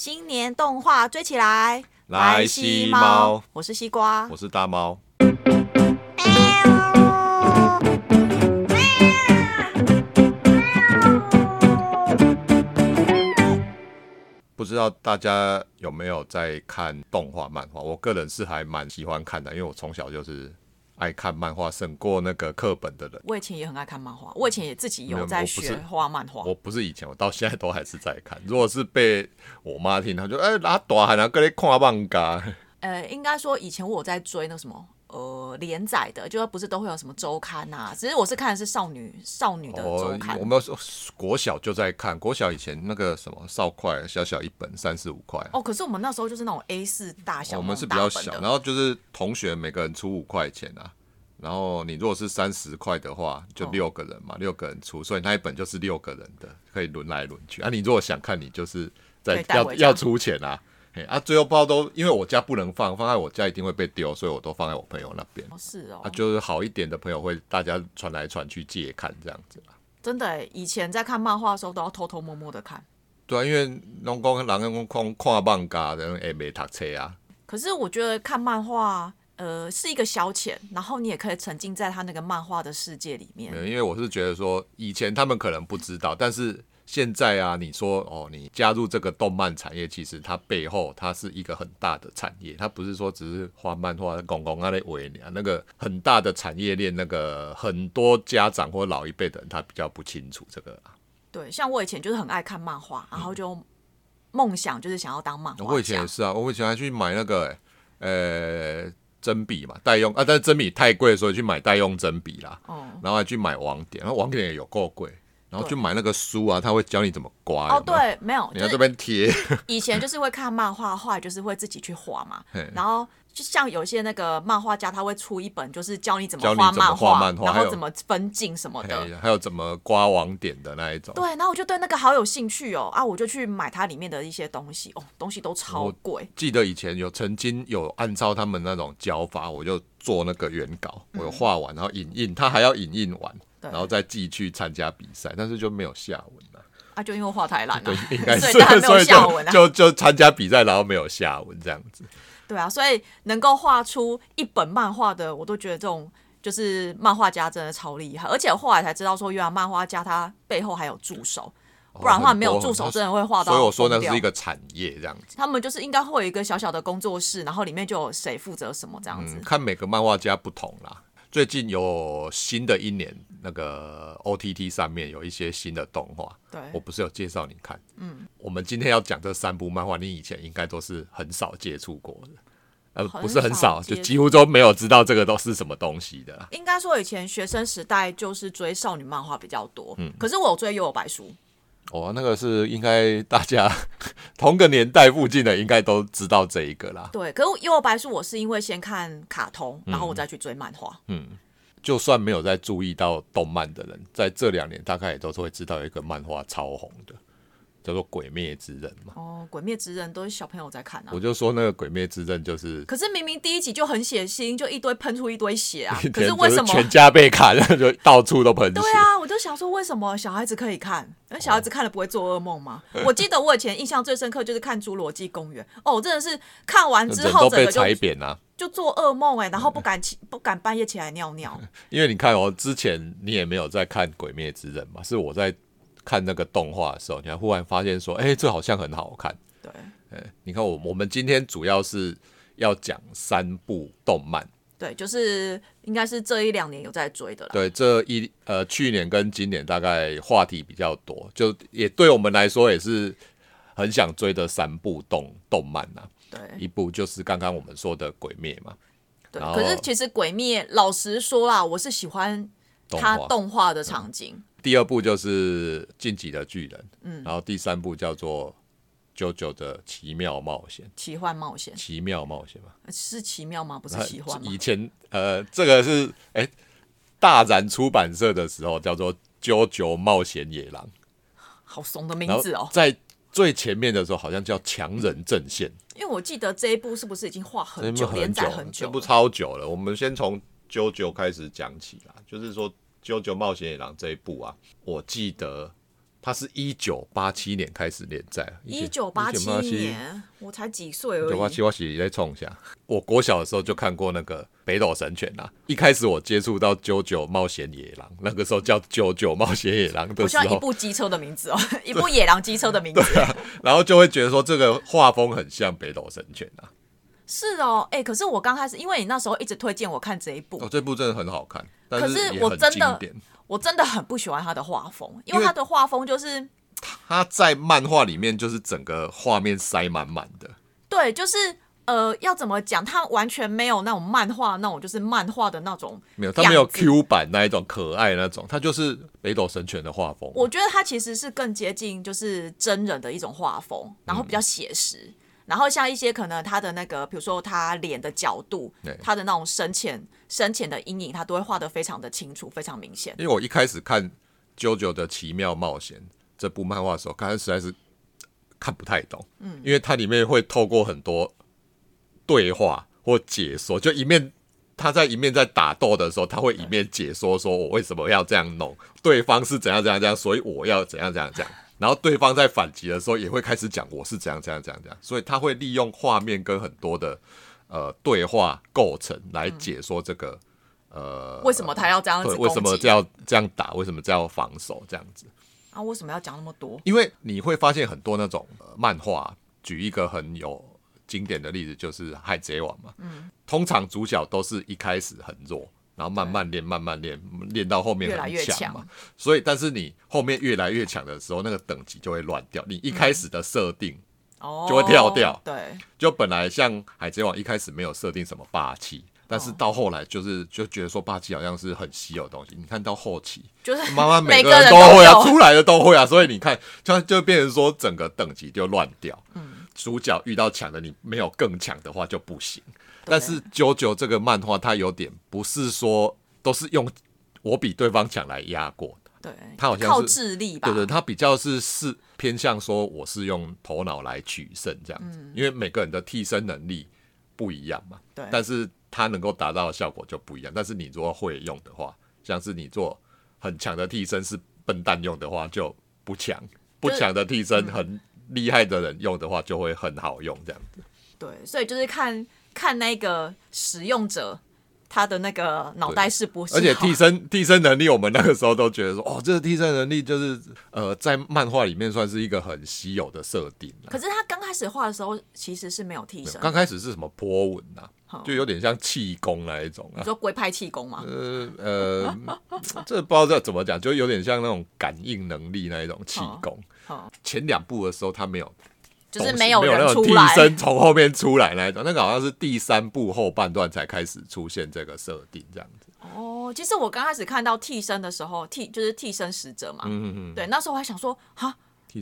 新年动画追起来，来西猫，我是西瓜，我是大猫。不知道大家有没有在看动画漫画？我个人是还蛮喜欢看的，因为我从小就是爱看漫画，胜过那个课本的人。我以前也很爱看漫画，我以前也自己有在学画漫画。我不是以前，我到现在都还是在看。如果是被我妈听，她就哎拉大汉啊，跟你看漫画。呃，应该说以前我在追那什么呃连载的，就是不是都会有什么周刊呐、只是我是看的是少女少女的周哦刊。，我们有国小就在看，国小以前那个什么少块，小小一本三四五块。哦，可是我们那时候就是那种 A 四大小，我们是比那较小，然后就是同学每个人出五块钱啊，然后你如果是三十块的话，就哦六个人嘛，六个人出，所以那一本就是六个人的，可以轮来轮去啊。你如果想看，你就是在要要出钱啊。嘿啊，最后包都因为我家不能放，放在我家一定会被丢，所以我都放在我朋友那边。哦是哦，啊，就是好一点的朋友会大家传来传去借看这样子啦。真的耶，以前在看漫画的时候都要偷偷摸摸的看。对啊，因为拢讲人讲看看漫画的人会没读册啊。可是我觉得看漫画，呃，是一个消遣，然后你也可以沉浸在他那个漫画的世界里面。对，因为我是觉得说，以前他们可能不知道，但是现在啊，你说哦，你加入这个动漫产业，其实它背后它是一个很大的产业，它不是说只是画漫画、公公啊那为啊，那个很大的产业链，那个很多家长或老一辈的人他比较不清楚这个啊。对，像我以前就是很爱看漫画，然后就梦想就是想要当漫画家。我以前也是啊，我以前还去买那个呃针笔嘛，代用啊，但是真笔太贵，所以去买代用真笔啦。哦然后还去买网点，然后网点也有够贵，然后去买那个书啊，他会教你怎么刮。哦，对，没有，你在这边贴，以前就是会看漫画，后来就是会自己去画嘛 嘿。然后就像有些那个漫画家，他会出一本，就是教你怎么画漫画然后怎么分镜什么的。还有怎么刮网点的那一种。对，然后我就对那个好有兴趣哦，啊，我就去买它里面的一些东西哦，东西都超贵。记得以前有曾经有按照他们那种教法，我就做那个原稿，我有画完，然后影印，他还要影印完，然后再寄去参加比赛，但是就没有下文了。啊，就因为画太烂了对，，应 该是，就就参加比赛，然后没有下文这样子。对啊，所以能够画出一本漫画的，我都觉得这种就是漫画家真的超厉害。而且后来才知道说，原来漫画家他背后还有助手，不然的话没有助手真的会画到所以我说那是一个产业这样子。他们就是应该会有一个小小的工作室，然后里面就有谁负责什么这样子。嗯，看每个漫画家不同啦。最近有新的一年，那个 OTT 上面有一些新的动画，对，我不是有介绍你看。嗯，我们今天要讲这三部漫画，你以前应该都是很少接触过的，呃，不是很少，就几乎都没有知道这个都是什么东西的。应该说以前学生时代就是追少女漫画比较多，嗯。可是我有追幽游白书，哦，那个是应该大家同个年代附近的应该都知道这一个啦。对，可是幽游白书我是因为先看卡通，然后嗯我再去追漫画。嗯就算没有在注意到动漫的人，在这两年大概也都是会知道有一个漫画超红的，叫做《鬼灭之刃》嘛。哦，鬼灭之刃都是小朋友在看啊我。就说那个《鬼灭之刃》就是可是明明第一集就很血腥，就一堆喷出一堆血啊！可是为什么？全家被砍了，就到处都喷血。对啊，我就想说，为什么小孩子可以看？那小孩子看了不会做噩梦吗？我记得我以前印象最深刻就是看《侏罗纪公园》，哦，我真的是看完之后整个就踩扁啊！就做噩梦哎，然后不敢起不敢半夜起来尿尿。因为你看哦，之前你也没有在看《鬼灭之刃》嘛，是我在看那个动画的时候，你还忽然发现说，哎、这好像很好看。对，哎，你看我我们今天主要是要讲三部动漫，对，就是应该是这一两年有在追的了。对，这一呃去年跟今年大概话题比较多，就也对我们来说也是很想追的三部动动漫呐、对一部就是刚刚我们说的《鬼灭》嘛，对，可是其实《鬼灭》老实说啦，我是喜欢它动画。动画的场景。第二部就是《晋级的巨人》，嗯，然后第三部叫做《九九的奇妙冒险》，奇幻冒险奇妙冒险嘛，是奇妙吗？不是奇幻吗以？前呃，这个是哎、大然出版社的时候叫做《九九冒险野狼》，好怂的名字哦！在最前面的时候好像叫《强人阵线》，因为我记得这一部是不是已经画很久，连很久了，载很久了？这部超久了。我们先从九九开始讲起啦，就是说《九九冒险野狼》这一部啊，我记得它是一九八七年开始连载，一九八七年，我才几岁而已。九八七我洗再冲一下。我国小的时候就看过那个《北斗神拳》啊。一开始我接触到《九九冒险野狼》，那个时候叫《九九冒险野狼》的时候，一部机车的名字哦，一部野狼机车的名字。对啊，然后就会觉得说这个画风很像《北斗神拳》呐。是哦，哎，可是我刚开始，因为你那时候一直推荐我看这一部，哦，这部真的很好看，可是我真的。我真的很不喜欢他的画风，因为他的画风就是他在漫画里面就是整个画面塞满满的。对，就是呃，要怎么讲？他完全没有那种漫画那种，就是漫画的那种。没有，他没有 Q 版那一种可爱那种，他就是北斗神拳的画风。我觉得他其实是更接近就是真人的一种画风，然后比较写实。然后像一些可能他的那个，比如说他脸的角度，他的那种深浅深浅的阴影，他都会画得非常的清楚，非常明显。因为我一开始看《JoJo 的奇妙冒险》这部漫画的时候，刚开始实在是看不太懂，嗯，因为它里面会透过很多对话或解说，就一面他在一面在打斗的时候，他会一面解说说我为什么要这样弄，对方是怎样怎样怎样，所以我要怎样怎样怎样。然后对方在反击的时候，也会开始讲我是怎样怎样怎样怎样，所以他会利用画面跟很多的呃对话构成来解说这个呃为什么他要这样子，为什么这样这样打，为什么这样防守这样子啊？为什么要讲那么多？因为你会发现很多那种漫画，举一个很有经典的例子，就是《海贼王》嘛，嗯，通常主角都是一开始很弱。然后慢慢练，慢慢练，练到后面很强嘛。所以，但是你后面越来越强的时候，那个等级就会乱掉。你一开始的设定哦就会跳掉。对，就本来像海贼王一开始没有设定什么霸气，但是到后来就是就觉得说霸气好像是很稀有的东西。你看到后期就是慢慢每个人都会啊，出来的都会啊。所以你看，就就变成说整个等级就乱掉。嗯，主角遇到强的，你没有更强的话就不行。但是九九这个漫画，它有点不是说都是用我比对方强来压过的，对，他好像靠智力吧？对对，他比较是是偏向说我是用头脑来取胜这样子，因为每个人的替身能力不一样嘛，对，但是他能够达到的效果就不一样。但是你如果会用的话，像是你做很强的替身是笨蛋用的话就不强，不强的替身很厉害的人用的话就会很好用这样子。对，所以就是看。看那个使用者，他的那个脑袋是不是？而且替身替身能力，我们那个时候都觉得说，哦，这个替身能力就是呃，在漫画里面算是一个很稀有的设定。可是他刚开始画的时候，其实是没有替身。刚开始是什么波纹呐？就有点像气功那一种啊。你说龟派气功吗？呃呃，这不知道这怎么讲，就有点像那种感应能力那一种气功。前两部的时候他没有。就是没有那种替身从后面出来那种，那个好像是第三部后半段才开始出现这个设定这样子。哦，其实我刚开始看到替身的时候，替就是替身使者嘛，嗯嗯嗯，对，那时候我还想说，哈，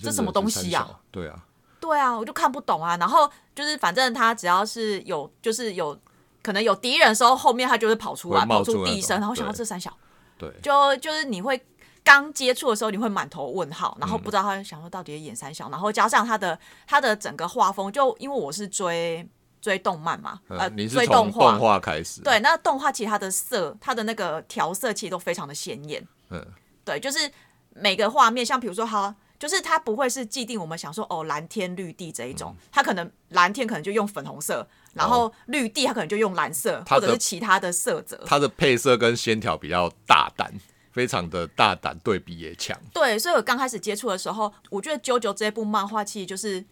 这什么东西呀？对啊，对啊，我就看不懂啊。然后就是反正他只要是有，就是有可能有敌人的时候，后面他就会跑出来，跑出替身，然后想到这三小，对，就就是你会。刚接触的时候，你会满头问号，然后不知道他想说到底演三小，然后加上他的他的整个画风，就因为我是追追动漫嘛，呃，追动画。动画开始，对，那动画其实它的色，它的那个调色其实都非常的鲜艳，嗯，对，就是每个画面，像比如说哈，就是它不会是既定我们想说哦蓝天绿地这一种，它可能蓝天可能就用粉红色，然后绿地它可能就用蓝色，或者是其他的色泽，它的配色跟线条比较大胆。非常的大胆，对比也强。对，所以我刚开始接触的时候，我觉得《啾啾》这部漫画其实就是。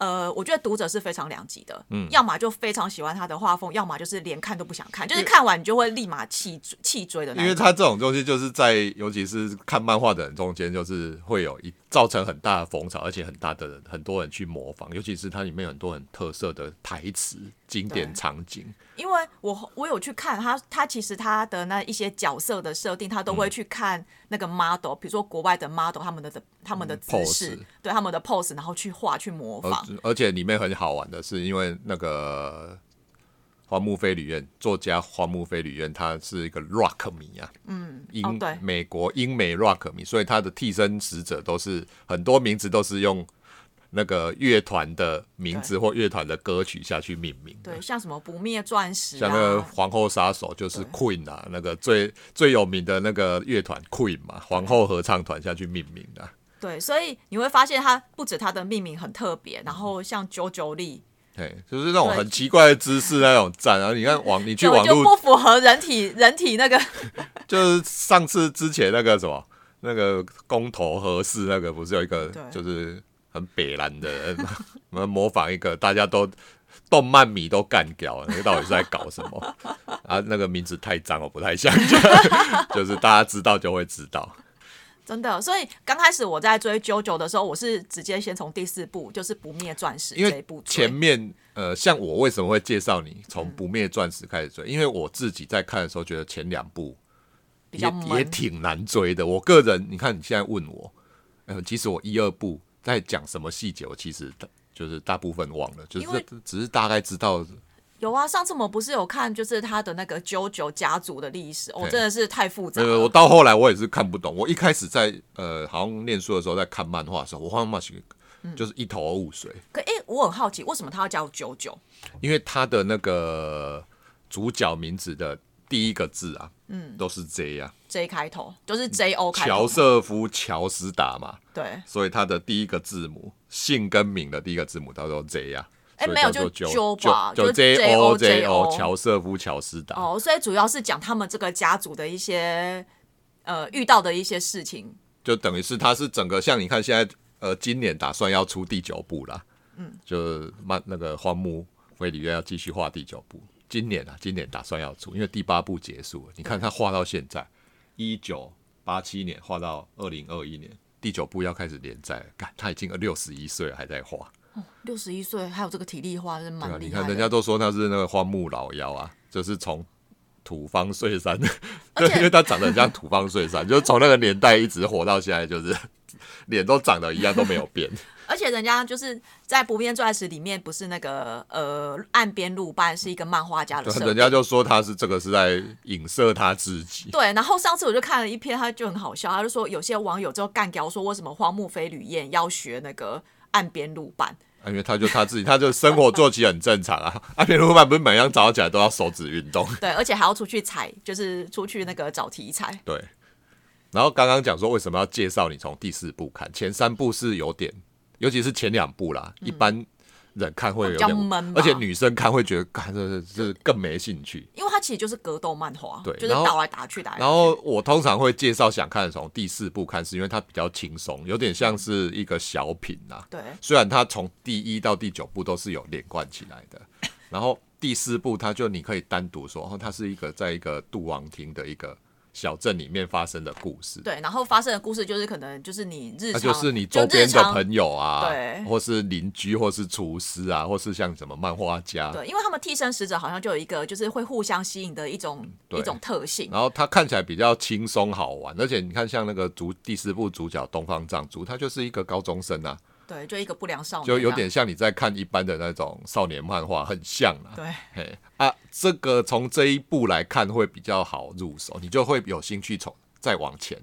呃，我觉得读者是非常两极的，嗯，要么就非常喜欢他的画风，要么就是连看都不想看，就是看完你就会立马弃弃追的那。因为他这种东西就是在，尤其是看漫画的人中间，就是会有一造成很大的风潮，而且很大的人很多人去模仿，尤其是它里面有很多很特色的台词、经典场景。因为我我有去看他，他其实他的那一些角色的设定，他都会去看那个 model，比如说国外的 model 他们的他们的姿势，对他们的 pose，然后去画去模仿。而且里面很好玩的是，因为那个花木飞旅院作家花木飞旅院，他是一个 rock 迷啊，嗯，英对美国英美 rock 迷，所以他的替身使者都是很多名字都是用。那个乐团的名字或乐团的歌曲下去命名，对，像什么不灭钻石，像那个皇后杀手就是 Queen 啊，那个最最有名的那个乐团 Queen 嘛，皇后合唱团下去命名的。对，所以你会发现它不止它的命名很特别，然后像九九力，对，就是那种很奇怪的姿势那种站，然后你看网，你去网络不符合人体人体那个，就是上次之前那个什么那个公投合适那个不是有一个就是很北蓝的人，我们模仿一个大家都。动漫迷都干掉了，那到底是在搞什么？啊，那个名字太脏，我不太想讲。就是大家知道就会知道，真的。所以刚开始我在追《九九》的时候，我是直接先从第四部，就是《不灭钻石》这一部。前面呃，像我为什么会介绍你从《不灭钻石》开始追？因为我自己在看的时候，觉得前两部比较也挺难追的。我个人，你看你现在问我，呃，其实我一二部在讲什么细节，我其实。就是大部分忘了，就是只是大概知道。有啊，上次我们不是有看，就是他的那个九九家族的历史，哦，真的是太复杂。呃，我到后来我也是看不懂。我一开始在呃，好像念书的时候在看漫画的时候，我画漫画就是一头雾水。可哎，我很好奇，为什么他要叫九九？因为他的那个主角名字的第一个字啊，嗯，都是 J 啊，J 开头，就是 J O 开头。乔瑟夫·乔斯达嘛，对，所以他的第一个字母。姓跟名的第一个字母叫做 J 呀，哎，没有就 J 吧，就 J O J O，乔瑟夫·乔斯达。哦，所以主要是讲他们这个家族的一些呃遇到的一些事情，就等于是他是整个像你看现在呃今年打算要出第九部了，嗯，就漫那个荒木飞吕要继续画第九部，今年啊今年打算要出，因为第八部结束了，你看他画到现在一九八七年画到二零二一年。第九部要开始连载，干他已经六十一岁了，还在画。哦，六十一岁还有这个体力画，是蛮厉害。你看人家都说他是那个荒木老妖啊，就是从土方岁山，对，因为他长得很像土方岁山，就是从那个年代一直活到现在，就是脸都长得一样，都没有变。而且人家就是在《不变钻石》里面，不是那个呃岸边路伴是一个漫画家的人家就说他是这个是在影射他自己。对，然后上次我就看了一篇，他就很好笑，他就说有些网友就干掉说，为什么荒木飞吕彦要学那个岸边路伴？因为他就他自己，他就生活作息很正常啊。岸边路伴不是每样早上起来都要手指运动？对，而且还要出去采，就是出去那个找题材。对。然后刚刚讲说为什么要介绍你从第四部看，前三部是有点。尤其是前两部啦，一般人看会有点闷，而且女生看会觉得看这这更没兴趣，因为它其实就是格斗漫画，对，就是打来打去打。然后我通常会介绍想看的从第四部看，是因为它比较轻松，有点像是一个小品呐。对，虽然它从第一到第九部都是有连贯起来的，然后第四部它就你可以单独说，它是一个在一个杜王厅的一个。小镇里面发生的故事，对，然后发生的故事就是可能就是你日常，就是你周边的朋友啊，对，或是邻居，或是厨师啊，或是像什么漫画家，对，因为他们替身使者好像就有一个就是会互相吸引的一种一种特性，然后他看起来比较轻松好玩，而且你看像那个主第四部主角东方藏珠，他就是一个高中生啊。对，就一个不良少年，就有点像你在看一般的那种少年漫画，很像啊。对，嘿啊，这个从这一步来看会比较好入手，你就会有兴趣从再往前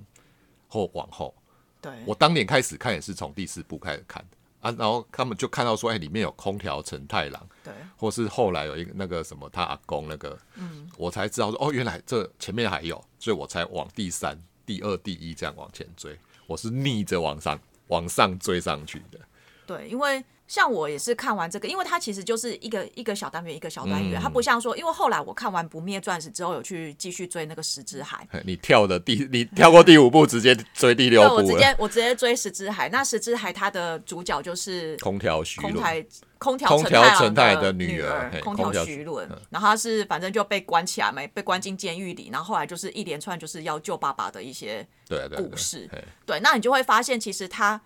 或往后。对，我当年开始看也是从第四部开始看的啊，然后他们就看到说，哎，里面有空调陈太郎，对，或是后来有一个那个什么他阿公那个，嗯，我才知道说，哦，原来这前面还有，所以我才往第三、第二、第一这样往前追，我是逆着往上。往上追上去的，对，因为像我也是看完这个，因为它其实就是一个一个小单元一个小单元，它不像说，因为后来我看完《不灭钻石》之后，有去继续追那个《十之海》。你跳的第，你跳过第五部，直接追第六部我直接我直接追《十之海》。那《十之海》它的主角就是空调徐空调空调陈太的女儿空调徐伦，然后他是反正就被关起来没被关进监狱里，然后后来就是一连串就是要救爸爸的一些故事。对，那你就会发现其实他。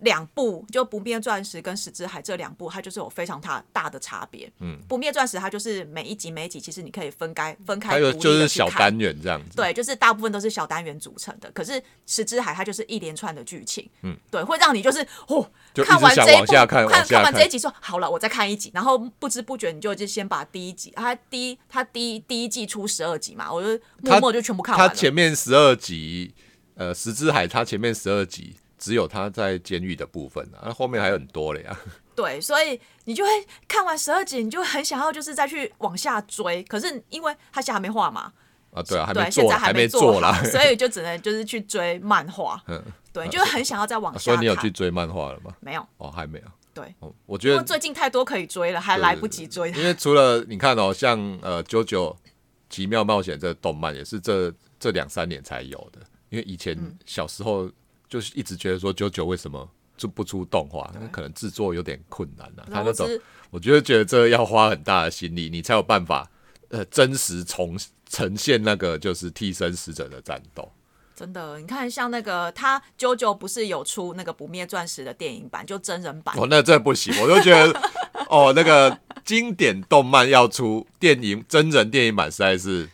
两部就不灭钻石跟十之海这两部，它就是有非常大大的差别。嗯，不灭钻石它就是每一集每一集，其实你可以分开分开，有就是小单元这样子。对，就是大部分都是小单元组成的。可是十之海它就是一连串的剧情，嗯，对，会让你就是哦，看完这一部，看看完这一集说好了，我再看一集，然后不知不觉你就就先把第一集，它第一它第一第一季出十二集嘛，我就默默就全部看完了。它前面十二集，呃，十之海它前面十二集。只有他在监狱的部分啊，那后面还有很多了呀。对，所以你就会看完十二集，你就很想要就是再去往下追。可是因为他现在还没画嘛，啊，对啊，对，现在还没做啦，所以就只能就是去追漫画。嗯，对，就很想要再往下。所以你有去追漫画了吗？没有，哦，还没有。对，我觉得最近太多可以追了，还来不及追。因为除了你看哦，像呃《九九奇妙冒险》这动漫，也是这这两三年才有的。因为以前小时候就是一直觉得说九九为什么就不出动画，那可能制作有点困难啊。他那种，我觉得觉得这要花很大的心力，你才有办法呃真实重呈现那个就是替身使者的战斗。真的，你看，像那个他啾啾不是有出那个不灭钻石的电影版，就真人版。哦，那真不行，我就觉得，哦，那个经典动漫要出电影真人电影版，实在是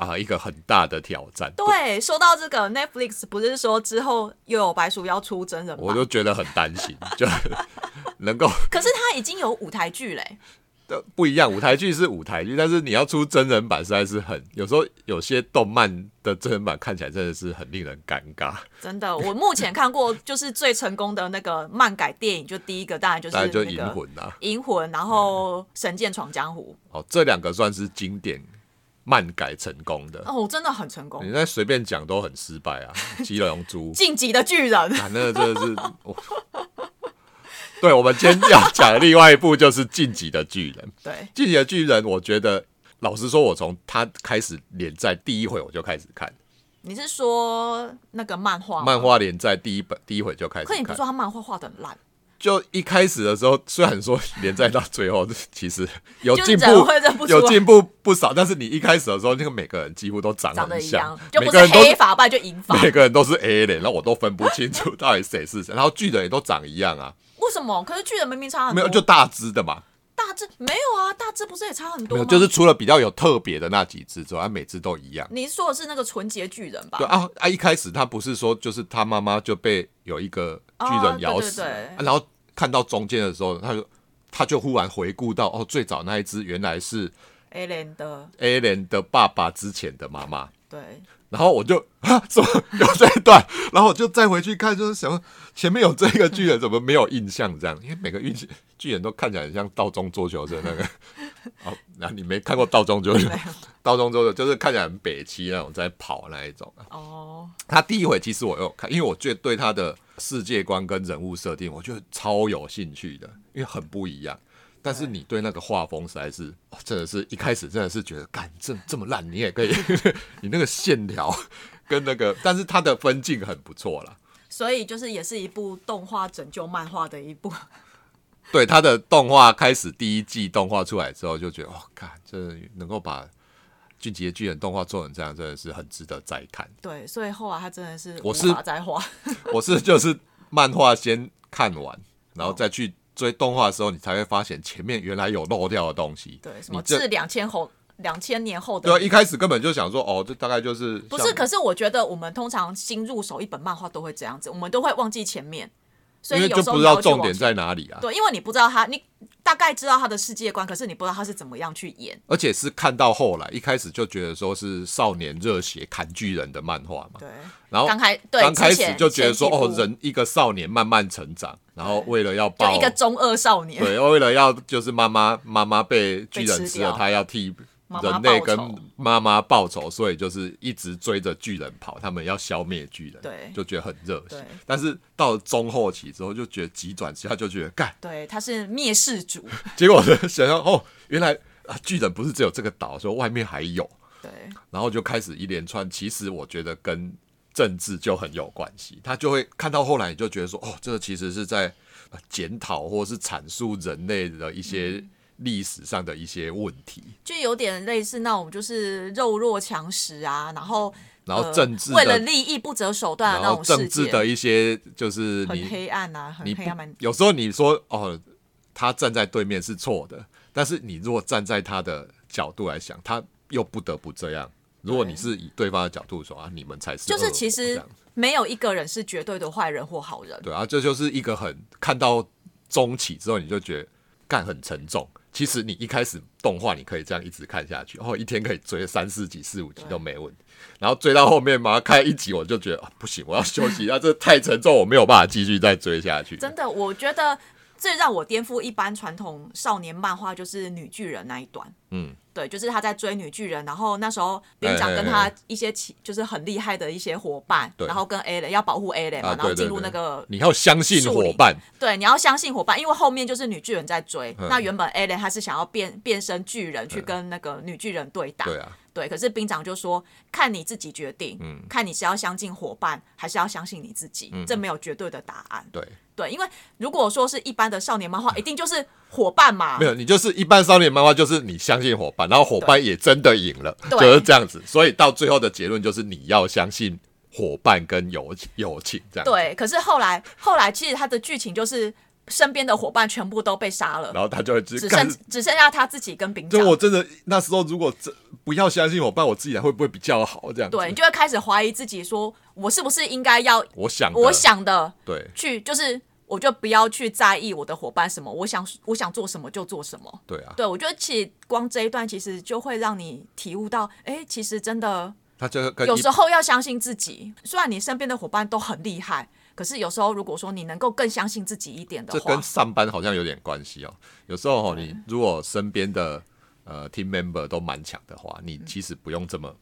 啊一个很大的挑战。对，说到这个，Netflix 不是说之后又有白鼠要出真人，我就觉得很担心，就能够。可是他已经有舞台剧嘞。不一样，舞台剧是舞台剧，但是你要出真人版，实在是很有时候有些动漫的真人版看起来真的是很令人尴尬。真的，我目前看过就是最成功的那个漫改电影，就第一个当然就是就银魂啊，银魂，然后神剑闯江湖。哦，这两个算是经典漫改成功的哦，真的很成功。你在随便讲都很失败啊，七龙珠、晋级的巨人，啊那真的是。对，我们今天要讲的另外一部就是 《晋级的巨人》。对，《晋级的巨人》，我觉得老实说，我从他开始连载第一回我就开始看。你是说那个漫画？漫画连载第一本第一回就开始。可你不说他漫画画的很烂？就一开始的时候，虽然说连载到最后其实有进步，有进步不少，但是你一开始的时候，那个每个人几乎都长得一样，就不是黑发，不然就银发，每个人都是 A 脸，然后我都分不清楚到底谁是谁。然后巨人也都长一样啊。为什么？可是巨人明明差很多，没有就大只的嘛。大只没有啊，大只不是也差很多吗？就是除了比较有特别的那几只之外，每只都一样。你说的是那个纯洁巨人吧？对啊啊！一开始他不是说就是他妈妈就被有一个巨人咬死，然后看到中间的时候，他就他就忽然回顾到哦，最早那一只原来是 A 莲的 A 莲的爸爸之前的妈妈。对。然后我就啊，怎么有这一段？然后我就再回去看，就是想前面有这个巨人，怎么没有印象？这样，因为每个巨巨人都看起来很像道中桌球的那个。哦，那你没看过道中桌球？道中桌球就是看起来很北齐那种在跑那一种。哦。他第一回其实我有看，因为我觉得对他的世界观跟人物设定，我觉得超有兴趣的，因为很不一样。但是你对那个画风实在是，真的是一开始真的是觉得，干这这么烂，你也可以，你那个线条跟那个，但是它的分镜很不错啦。所以就是也是一部动画拯救漫画的一部。对，他的动画开始第一季动画出来之后，就觉得哦，看这能够把《俊杰巨人》动画做成这样，真的是很值得再看。对，所以后来他真的是我是在画，我是就是漫画先看完，然后再去。追动画的时候，你才会发现前面原来有漏掉的东西。对，什么是两千后两千年后的？对，一开始根本就想说，哦，这大概就是不是。可是我觉得我们通常新入手一本漫画都会这样子，我们都会忘记前面。因为就不知道重点在哪里啊？对，因为你不知道他，你大概知道他的世界观，可是你不知道他是怎么样去演。而且是看到后来，一开始就觉得说是少年热血砍巨人的漫画嘛。对。然后刚开对刚开始就觉得说，哦，人一个少年慢慢成长，然后为了要报一个中二少年，对，为了要就是妈妈妈妈被巨人吃了，他要替。人类跟妈妈报仇，所以就是一直追着巨人跑，他们要消灭巨人，对，就觉得很热血。但是到了中后期之后，就觉得急转直下，就觉得干，对，他是灭世主。结果想象哦，原来啊，巨人不是只有这个岛，说外面还有。对，然后就开始一连串，其实我觉得跟政治就很有关系。他就会看到后来，你就觉得说，哦，这个其实是在检讨或是阐述人类的一些。历史上的一些问题，就有点类似那种就是肉弱强食啊，然后然后政治为了利益不择手段的那种政治的一些就是很黑暗啊，很黑暗。有时候你说哦，他站在对面是错的，但是你如果站在他的角度来想，他又不得不这样。如果你是以对方的角度说啊，你们才是就是其实没有一个人是绝对的坏人或好人。对啊，这就是一个很看到中期之后，你就觉得干很沉重。其实你一开始动画你可以这样一直看下去，然后一天可以追三四集、四五集都没问题。然后追到后面嘛，开一集我就觉得啊不行，我要休息，啊，这太沉重，我没有办法继续再追下去。真的，我觉得最让我颠覆一般传统少年漫画就是女巨人那一段。嗯。对，就是他在追女巨人，然后那时候兵长跟他一些其就是很厉害的一些伙伴，然后跟 A 雷要保护 A 雷嘛，然后进入那个你要相信伙伴，对，你要相信伙伴，因为后面就是女巨人在追，那原本 A 雷他是想要变变身巨人去跟那个女巨人对打，对啊，对，可是兵长就说看你自己决定，嗯，看你是要相信伙伴还是要相信你自己，这没有绝对的答案，对。对，因为如果说是一般的少年漫画，一定就是伙伴嘛。没有，你就是一般少年漫画，就是你相信伙伴，然后伙伴也真的赢了，就是这样子。所以到最后的结论就是你要相信伙伴跟友友情这样。对，可是后来后来其实他的剧情就是身边的伙伴全部都被杀了，然后他就会只剩只剩下他自己跟兵长。就我真的那时候如果这不要相信伙伴，我自己会不会比较好？这样对，你就会开始怀疑自己，说我是不是应该要我想我想的对去就是。我就不要去在意我的伙伴什么，我想我想做什么就做什么。对啊，对我觉得其实光这一段其实就会让你体悟到，哎，其实真的，他就有时候要相信自己。虽然你身边的伙伴都很厉害，可是有时候如果说你能够更相信自己一点的话，这跟上班好像有点关系哦。有时候你如果身边的呃 team member 都蛮强的话，你其实不用这么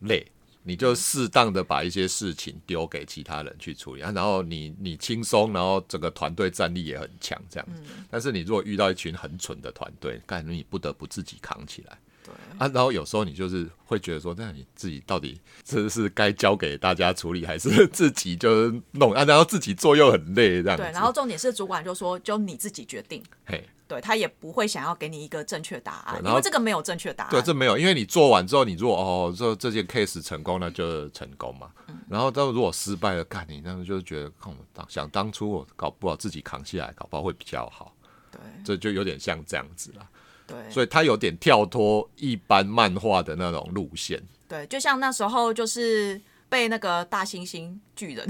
累。你就适当的把一些事情丢给其他人去处理啊，然后你你轻松，然后整个团队战力也很强，这样。但是你如果遇到一群很蠢的团队，感觉你不得不自己扛起来。对啊，然后有时候你就是会觉得说，那你自己到底这是该交给大家处理，还是 自己就是弄啊？然后自己做又很累，这样。对，然后重点是主管就说，就你自己决定。嘿。对他也不会想要给你一个正确答案，因为这个没有正确答案。对，这没有，因为你做完之后，你如果哦，这这件 case 成功，那就成功嘛。然后，到如果失败了，干你那就觉得，看我当想当初我搞不好自己扛下来，搞不好会比较好。对，这就有点像这样子了。对，所以他有点跳脱一般漫画的那种路线。对，就像那时候就是被那个大猩猩巨人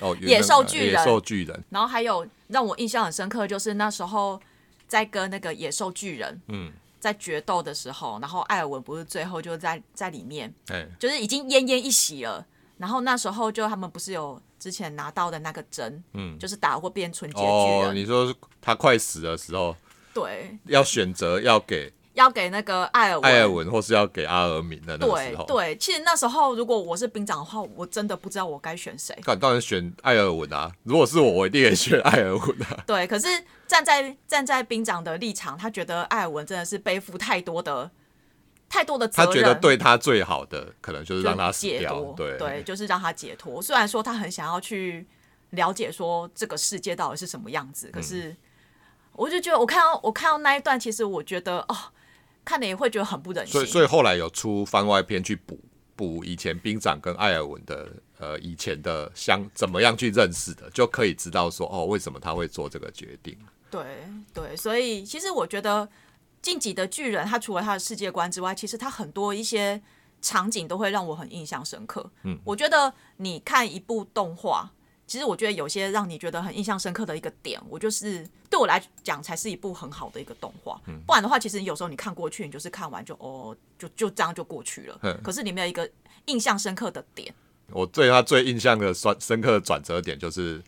哦，野兽巨人，野兽巨人。然后还有让我印象很深刻，就是那时候。在跟那个野兽巨人，嗯，在决斗的时候，然后艾尔文不是最后就在在里面，哎，就是已经奄奄一息了。然后那时候就他们不是有之前拿到的那个针，嗯，就是打过变纯洁巨人。你说他快死的时候，对，要选择要给。要给那个艾尔艾尔文，或是要给阿尔敏的那个时候，对，其实那时候如果我是兵长的话，我真的不知道我该选谁。当然选艾尔文啊！如果是我，我一定也选艾尔文啊。对，可是站在站在兵长的立场，他觉得艾尔文真的是背负太多的太多的责任。他觉得对他最好的，可能就是让他死掉。对对，就是让他解脱。虽然说他很想要去了解说这个世界到底是什么样子，可是我就觉得我看到我看到那一段，其实我觉得哦。看了也会觉得很不忍心，所以所以后来有出番外篇去补补以前兵长跟艾尔文的呃以前的相怎么样去认识的，就可以知道说哦为什么他会做这个决定。对对，所以其实我觉得晋级的巨人，他除了他的世界观之外，其实他很多一些场景都会让我很印象深刻。嗯，我觉得你看一部动画。其实我觉得有些让你觉得很印象深刻的一个点，我就是对我来讲才是一部很好的一个动画。不然的话，其实有时候你看过去，你就是看完就哦，就就这样就过去了。可是你没有一个印象深刻的点，我对他最印象的转深刻的转折点就是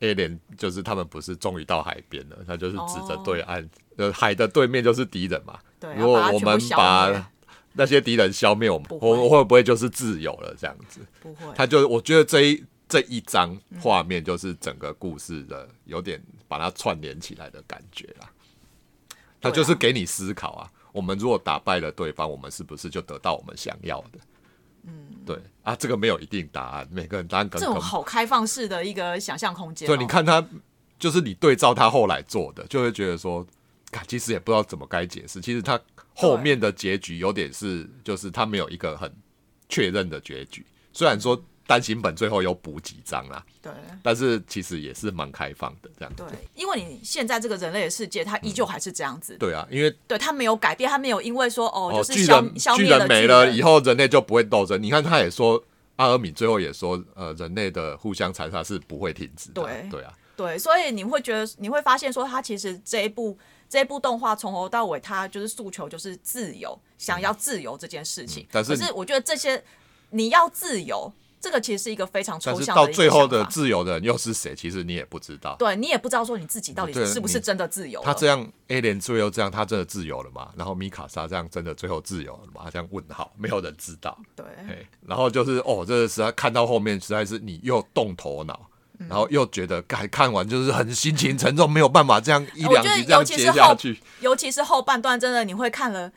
A 连，就是他们不是终于到海边了，他就是指着对岸，呃，海的对面就是敌人嘛。对，如果我们把那些敌人消灭，我们我会不会就是自由了？这样子不会，他就我觉得这一。这一张画面就是整个故事的有点把它串联起来的感觉啦。他就是给你思考啊，我们如果打败了对方，我们是不是就得到我们想要的？嗯，对啊，这个没有一定答案，每个人答案可能这种好开放式的一个想象空间。对，你看他就是你对照他后来做的，就会觉得说，其实也不知道怎么该解释。其实他后面的结局有点是，就是他没有一个很确认的结局，虽然说。单行本最后有补几张啦，对，但是其实也是蛮开放的这样。对，因为你现在这个人类的世界，它依旧还是这样子。对啊，因为对它没有改变，它没有因为说哦，就是巨人巨人没了以后，人类就不会斗争。你看，他也说阿尔敏最后也说，呃，人类的互相残杀是不会停止的。对，对啊，对，所以你会觉得你会发现说，他其实这一部这一部动画从头到尾，他就是诉求就是自由，想要自由这件事情。但是我觉得这些你要自由。这个其实是一个非常抽象的但是到最后的自由的人又是谁？其实你也不知道。对你也不知道说你自己到底对是不是真的自由。他这样 A 连最后这样，他真的自由了吗？然后米卡莎这样真的最后自由了吗？这样问号，没有人知道。对，然后就是哦，这个实在看到后面实在是你又动头脑，嗯然后又觉得看看完就是很心情沉重，没有办法这样一两集这样尤其是后接下去。尤其是后半段，真的你会看了，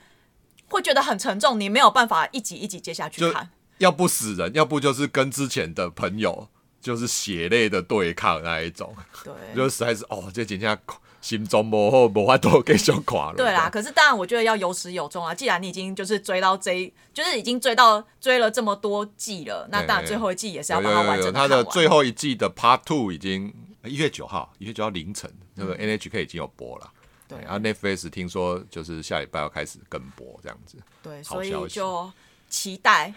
会觉得很沉重，你没有办法一集一集接下去看。要不死人，要不就是跟之前的朋友就是血泪的对抗那一种，对，就实在是哦，这几天心中无好，无法度继续垮了。对啦，可是当然，我觉得要有始有终啊。既然你已经就是追到这一，就是已经追到追了这么多季了，那当然最后一季也是要有有有有，把它完整他的最后一季的 Part Two 已经一月九号，一月九号凌晨，那个 NHK 已经有播了。嗯对然后 Netflix 听说就是下礼拜要开始跟播这样子。对，所以就期待。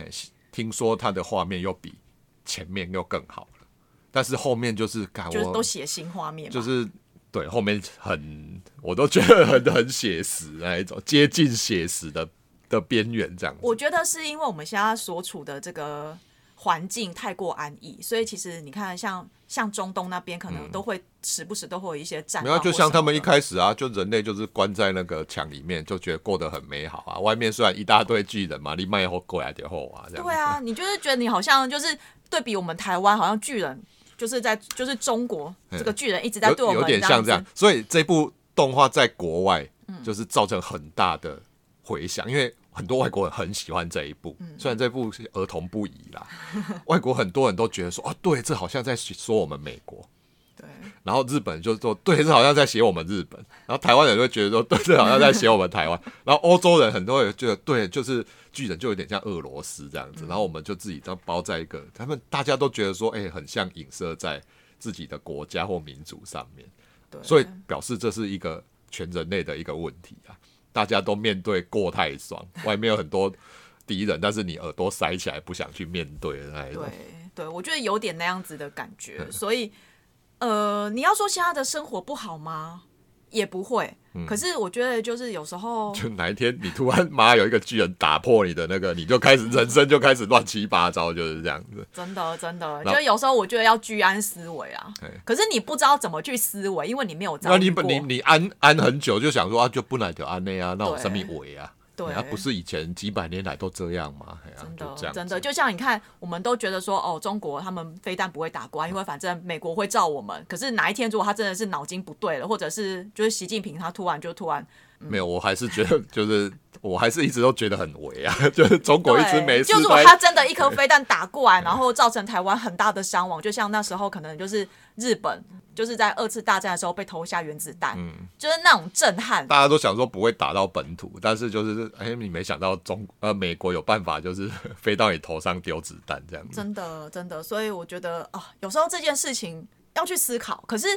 嘿听说它的画面又比前面又更好了，但是后面就是感就是都写新画面，就是对后面很我都觉得很很写实那一种，接近写实的的边缘这样子。我觉得是因为我们现在所处的这个环境太过安逸，所以其实你看像，像中东那边可能都会时不时都会有一些战没有，就像他们一开始啊，就人类就是关在那个墙里面，就觉得过得很美好啊。外面虽然一大堆巨人嘛，你卖后过来点后啊，这样。对啊，你就是觉得你好像就是对比我们台湾，好像巨人就是在就是中国这个巨人一直在对我们有有点像这样，，所以这部动画在国外嗯。就是造成很大的回响，因为很多外国人很喜欢这一部，嗯虽然这部是儿童不宜啦，外国很多人都觉得说，哦，对，这好像在说我们美国。对然后日本人就说，对，这好像在写我们日本。然后台湾人就会觉得说，对，这好像在写我们台湾。然后欧洲人很多人觉得，对，就是巨人就有点像俄罗斯这样子。然后我们就自己都包在一个，他们大家都觉得说，哎、很像影射在自己的国家或民族上面。对，所以表示这是一个全人类的一个问题啊！大家都面对过太爽，外面有很多敌人，但是你耳朵塞起来不想去面对的那一种对。对，我觉得有点那样子的感觉，所以呃，你要说现在的生活不好吗？也不会，可是我觉得就是有时候嗯 就哪一天你突然妈有一个巨人打破你的那个，你就开始人生就开始乱七八糟，就是这样子。真的真的，就有时候我觉得要居安思危啊对。可是你不知道怎么去思维，因为你没有遭那你。你你安安很久，就想说啊，就不来就安内啊，那我生命尾啊，对啊，不是以前几百年来都这样吗？哎呀真的真的，就像你看，我们都觉得说，哦，中国他们非但不会打过来，因为反正美国会照我们。可是哪一天如果他真的是脑筋不对了，或者是就是习近平他突然就突然没有，我还是觉得就是我还是一直都觉得很伪啊，就是中国一直对，没事就如果他真的一颗飞弹打过来，然后造成台湾很大的伤亡，就像那时候可能就是日本就是在二次大战的时候被投下原子弹，嗯就是那种震撼。大家都想说不会打到本土，但是就是哎，你没想到中呃美国有办法，就是 飞到你头上丢子弹这样子。真的真的，所以我觉得啊，有时候这件事情要去思考，可是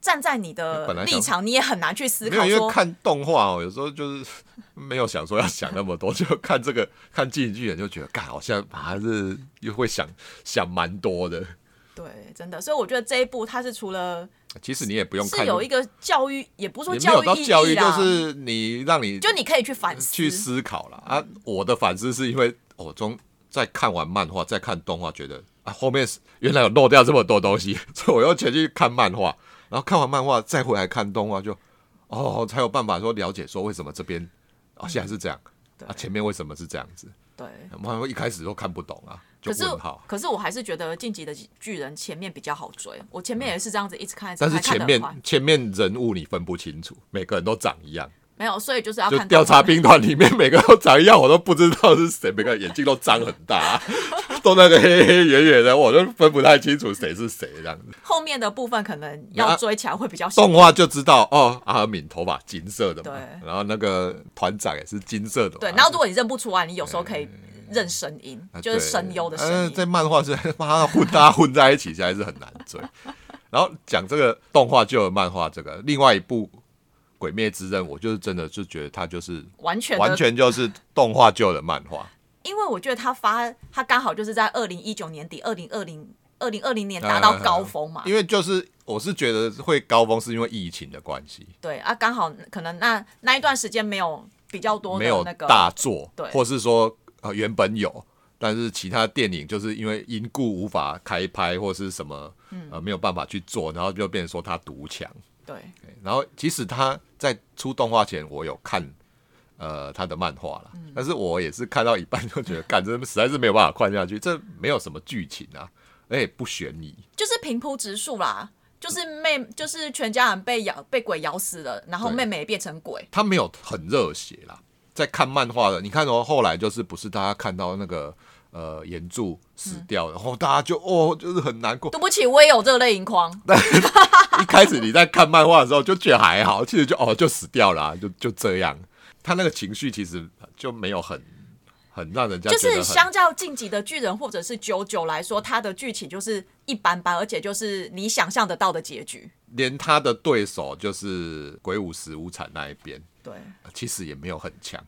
站在你的立场，你也很难去思考，因为看动画哦，有时候就是 没有想说要想那么多，就看这个看《进击巨人》就觉得，干好像还是又会想想蛮多的。对，真的，所以我觉得这一部它是除了其实你也不用看，是有一个教育，也不是说也没有到教育，就，是你让你就你可以去反思，去思考了啊。我的反思是因为我中在看完漫画，再看动画，觉得啊后面是原来有漏掉这么多东西，所以我又前去看漫画，然后看完漫画再回来看动画就，哦才有办法说了解说为什么这边哦现在是这样对。啊，前面为什么是这样子？对。漫画一开始都看不懂啊，就可是可是我还是觉得《晋级的巨人》前面比较好追，我前面也是这样子一直看，但是前面前面人物你分不清楚，每个人都长一样，没有，所以就是要就看调查兵团里面每个都长一样，我都不知道是谁，每个眼睛都张很大、都那个黑黑圆圆的，我都分不太清楚谁是谁这样子。后面的部分可能啊要追起来会比较辛苦动画就知道哦，阿敏头发金色的嘛对，然后那个团长也是金色的嘛，对。然后如果你认不出来，你有时候可以认声音，啊就是对声优的声音。呃在漫画是 妈混大家混在一起，实在是很难追。然后讲这个动画就有漫画，这个另外一部《鬼灭之刃》，我就是真的就觉得它就是完全完全就是动画救的漫画，因为我觉得他发，他刚好就是在二零一九年底，二零二零二零二零年达到高峰嘛。因为就是我是觉得会高峰是因为疫情的关系，对啊，刚好可能那那一段时间没有比较多没有那个大作，对。或是说呃原本有，但是其他电影就是因为因故无法开拍或是什么，呃，没有办法去做，然后就变成说他独强。对，然后即使他在出动画前，我有看呃他的漫画了，但是我也是看到一半就觉得，干这实在是没有办法看下去，这没有什么剧情啊，而且不悬疑，就是平铺直述啦。就是妹，就是全家人被咬被鬼咬死了，然后妹妹也变成鬼。他没有很热血啦，在看漫画的，你看哦，后来就是不是大家看到那个呃岩柱死掉，然后大家就哦就是很难过。对不起，我也有这类情况。一开始你在看漫画的时候就觉得还好，其实就哦就死掉了，就就这样。他那个情绪其实就没有很。很让人家就是相较晋级的巨人或者是九九来说，他的剧情就是一般般，而且就是你想象得到的结局。连他的对手就是鬼舞死无惨那一边，对，其实也没有很强，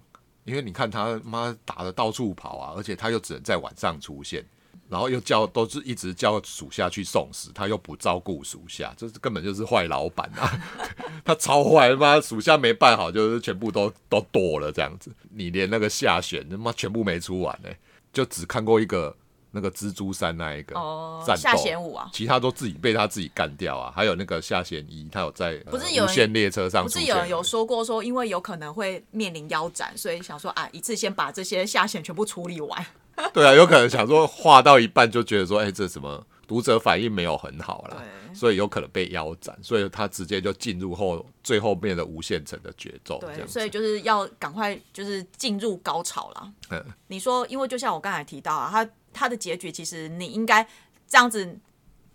因为你看他妈打的到处跑啊，而且他又只能在晚上出现。然后又叫都是一直叫属下去送死，他又不照顾属下，这是根本就是坏老板啊！他超坏，他妈属下没办好，就是全部都都剁了这样子。你连那个下选他妈全部没出完呢，就只看过一个那个蜘蛛山那一个哦，下贤武啊，其他都自己被他自己干掉啊。还有那个下贤一，他有在不是有线列车上，不是有人有说过说，因为有可能会面临腰斩，所以想说啊，一次先把这些下线全部处理完。对啊，有可能想说画到一半就觉得说，哎，这什么读者反应没有很好啦，所以有可能被腰斩，所以他直接就进入后最后面的无限城的节奏。对，所以就是要赶快就是进入高潮啦。嗯，你说，因为就像我刚才提到啊，他他的结局其实你应该这样子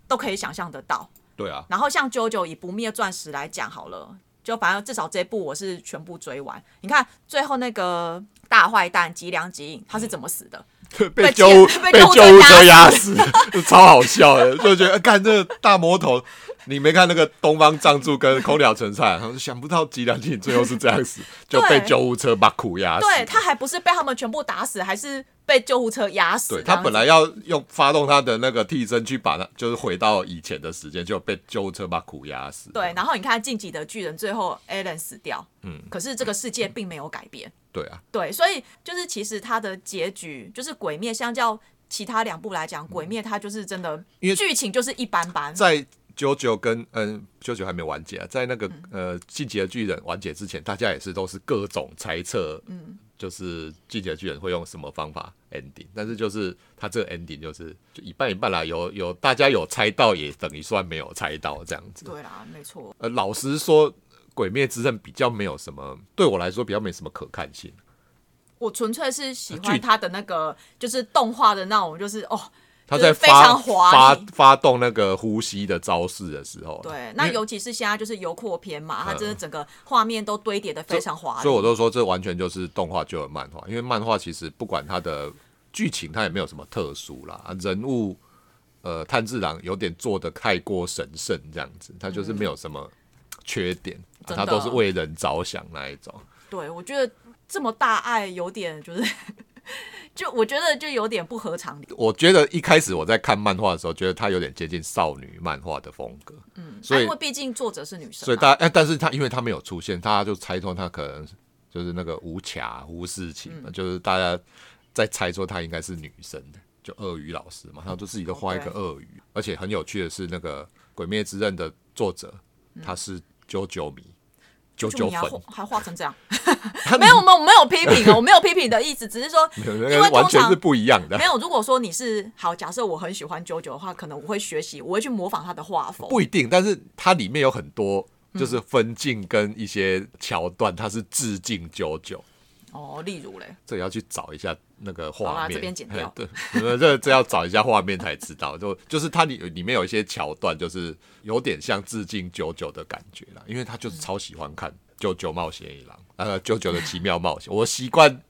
都可以想象得到。对啊。然后像九九以不灭钻石来讲好了，就反正至少这部我是全部追完。你看最后那个大坏蛋吉良吉影他是怎么死的？被救被救护车压死，超好笑的，就觉得看这大魔头，你没看那个东方藏柱跟空鸟陈菜，他说想不到吉良吉最后是这样死，就被救护车把苦压死。对他还不是被他们全部打死，还是被救护车压死。对他本来要用发动他的那个替身去把他，就是回到以前的时间，就被救护车把苦压死。对，然后你看晋级的巨人最后 Alan 死掉，嗯，可是这个世界并没有改变。对啊，对，所以就是其实他的结局就是《鬼灭》，相较其他两部来讲，《鬼灭》它就是真的，因为剧情就是一般般。在九九跟嗯九九还没完结啊，在那个呃《进击的巨人》完结之前，大家也是都是各种猜测，嗯，就是《进击的巨人》会用什么方法 ending，但是就是他这个 ending 就是就一半一半啦，有有大家有猜到，也等于算没有猜到这样子。对啦，没错。呃，老实说。鬼灭之刃比较没有什么，对我来说比较没什么可看性。我纯粹是喜欢他的那个，就是动画的那种，就是哦，他在发发发动那个呼吸的招式的时候，对，那尤其是现在就是油阔篇嘛，它真的整个画面都堆叠的非常华丽，所以我都说这完全就是动画就有漫画，因为漫画其实不管它的剧情，它也没有什么特殊啦，人物呃炭治郎有点做的太过神圣这样子，他就是没有什么。缺点，他都是为人着想那一种。对，我觉得这么大爱有点就是，就我觉得就有点不合常理。我觉得一开始我在看漫画的时候，觉得他有点接近少女漫画的风格。嗯，所以因为毕竟作者是女生，所以大家哎，但是他因为他没有出现，大家就猜测他可能就是那个无卡无事情，就是大家在猜说他应该是女生的，就鳄鱼老师嘛，他就自己都画一个鳄鱼，而且很有趣的是，那个《鬼灭之刃》的作者他是。九九迷，九九粉还画成这样，没有，我们我没有批评哦，我没有批评的意思，只是说，因为完全是不一样的。没有，如果说你是好，假设我很喜欢九九的话，可能我会学习，我会去模仿他的画风。不一定，但是它里面有很多就是分镜跟一些桥段，它是致敬九九。哦，例如嘞，这也要去找一下那个画面，这边剪掉。对，这这要找一下画面才知道。就就是它里里面有一些桥段，就是有点像致敬九九的感觉啦，因为他就是超喜欢看《九九冒险一郎》呃，《九九的奇妙冒险》。我习惯